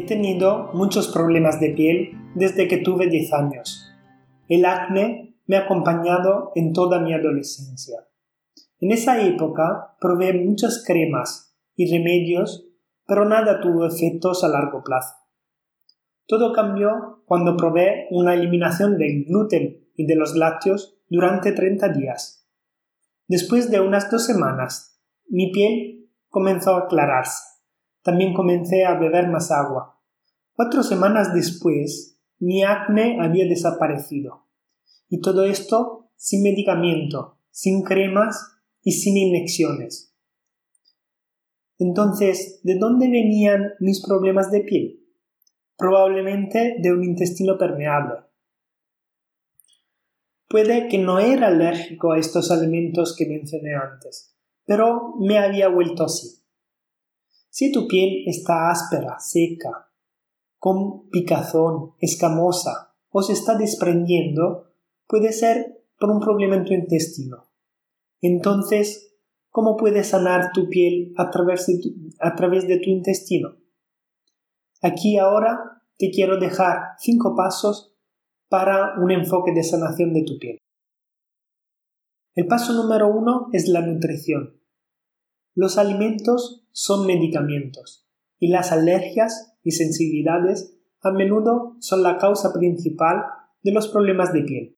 He tenido muchos problemas de piel desde que tuve 10 años. El acné me ha acompañado en toda mi adolescencia. En esa época probé muchas cremas y remedios, pero nada tuvo efectos a largo plazo. Todo cambió cuando probé una eliminación del gluten y de los lácteos durante 30 días. Después de unas dos semanas, mi piel comenzó a aclararse también comencé a beber más agua. Cuatro semanas después, mi acné había desaparecido. Y todo esto sin medicamento, sin cremas y sin inyecciones. Entonces, ¿de dónde venían mis problemas de piel? Probablemente de un intestino permeable. Puede que no era alérgico a estos alimentos que mencioné antes, pero me había vuelto así. Si tu piel está áspera, seca, con picazón, escamosa o se está desprendiendo, puede ser por un problema en tu intestino. Entonces, ¿cómo puedes sanar tu piel a través de tu, a través de tu intestino? Aquí ahora te quiero dejar cinco pasos para un enfoque de sanación de tu piel. El paso número uno es la nutrición. Los alimentos son medicamentos y las alergias y sensibilidades a menudo son la causa principal de los problemas de piel.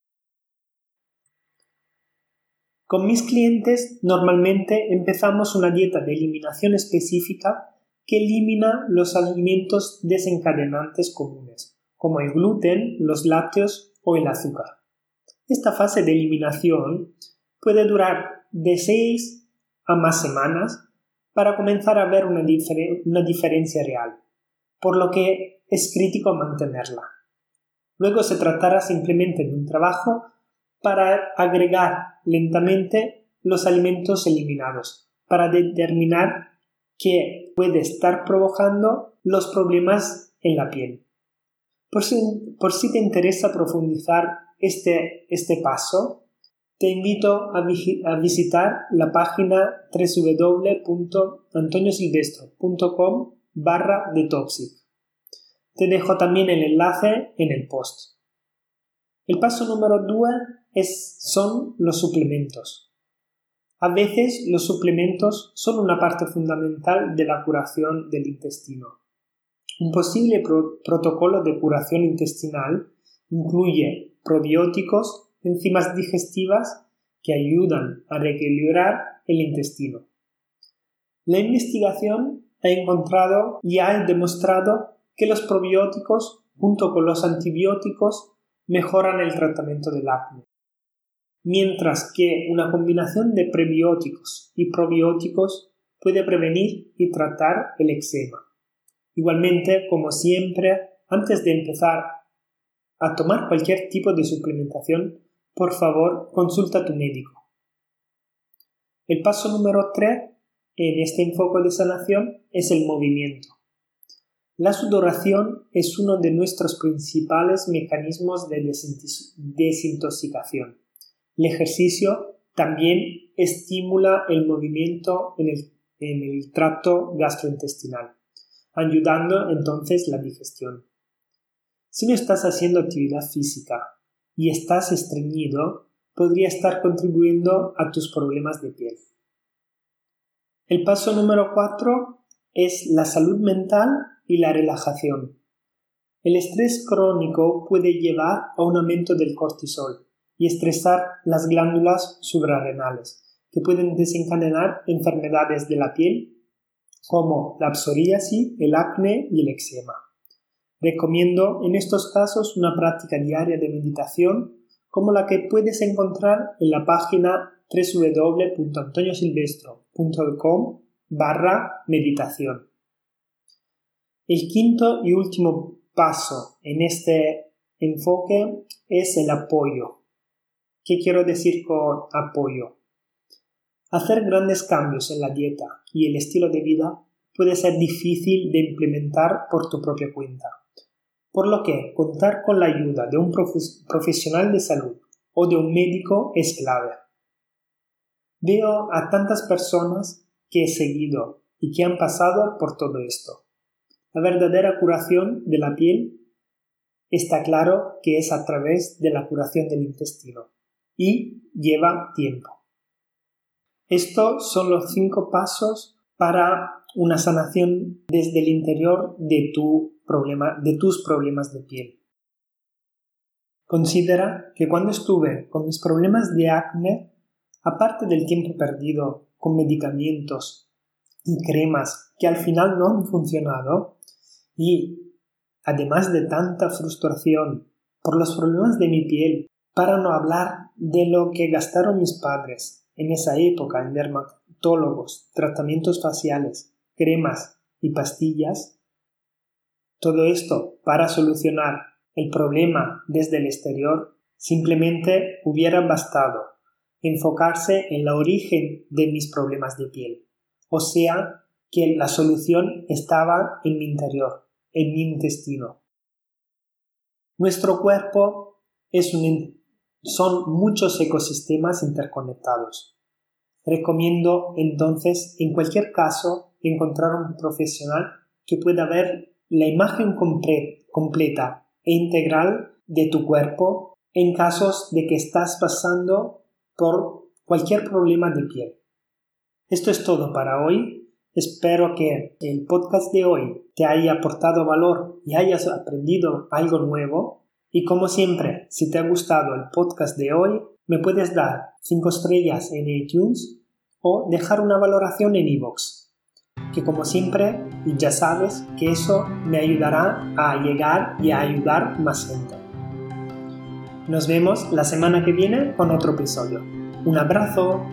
Con mis clientes normalmente empezamos una dieta de eliminación específica que elimina los alimentos desencadenantes comunes, como el gluten, los lácteos o el azúcar. Esta fase de eliminación puede durar de 6 a más semanas para comenzar a ver una, diferencia real, por lo que es crítico mantenerla. Luego se tratará simplemente de un trabajo para agregar lentamente los alimentos eliminados, para determinar qué puede estar provocando los problemas en la piel. Por si, por si te interesa profundizar este, este paso, te invito a, visitar la página www.antoniosilvestro.com barra detoxic. Te dejo también el enlace en el post. El paso número 2 es, son los suplementos. A veces los suplementos son una parte fundamental de la curación del intestino. Un posible protocolo de curación intestinal incluye probióticos, enzimas digestivas que ayudan a reequilibrar el intestino. La investigación ha encontrado y ha demostrado que los probióticos, junto con los antibióticos, mejoran el tratamiento del acné, mientras que una combinación de prebióticos y probióticos puede prevenir y tratar el eczema. Igualmente, como siempre, antes de empezar a tomar cualquier tipo de suplementación, por favor consulta a tu médico. El paso número 3 en este enfoque de sanación es el movimiento. La sudoración es uno de nuestros principales mecanismos de desintoxicación. El ejercicio también estimula el movimiento en el, en el tracto gastrointestinal, ayudando entonces la digestión. Si no estás haciendo actividad física y estás estreñido, podría estar contribuyendo a tus problemas de piel. El paso número 4 es la salud mental y la relajación. El estrés crónico puede llevar a un aumento del cortisol y estresar las glándulas suprarrenales, que pueden desencadenar enfermedades de la piel como la psoriasis, el acné y el eczema. Recomiendo en estos casos una práctica diaria de meditación como la que puedes encontrar en la página www.antoniosilvestro.com barra meditación. El quinto y último paso en este enfoque es el apoyo. ¿Qué quiero decir con apoyo? Hacer grandes cambios en la dieta y el estilo de vida puede ser difícil de implementar por tu propia cuenta por lo que contar con la ayuda de un profesional de salud o de un médico es clave. Veo a tantas personas que he seguido y que han pasado por todo esto. La verdadera curación de la piel está claro que es a través de la curación del intestino y lleva tiempo. Estos son los cinco pasos para una sanación desde el interior de, tu de tus problemas de piel. Considera que cuando estuve con mis problemas de acné, aparte del tiempo perdido con medicamentos y cremas que al final no han funcionado, y además de tanta frustración por los problemas de mi piel, para no hablar de lo que gastaron mis padres en esa época en dermatólogos, tratamientos faciales, cremas y pastillas, todo esto para solucionar el problema desde el exterior, simplemente hubiera bastado enfocarse en el origen de mis problemas de piel, o sea, que la solución estaba en mi interior, en mi intestino. Nuestro cuerpo es un, son muchos ecosistemas interconectados. Recomiendo entonces, en cualquier caso, encontrar un profesional que pueda ver la imagen completa e integral de tu cuerpo en casos de que estás pasando por cualquier problema de piel. Esto es todo para hoy. Espero que el podcast de hoy te haya aportado valor y hayas aprendido algo nuevo. Y como siempre, si te ha gustado el podcast de hoy, me puedes dar 5 estrellas en iTunes o dejar una valoración en iVoox. Que como siempre, ya sabes que eso me ayudará a llegar y a ayudar más gente. Nos vemos la semana que viene con otro episodio. Un abrazo.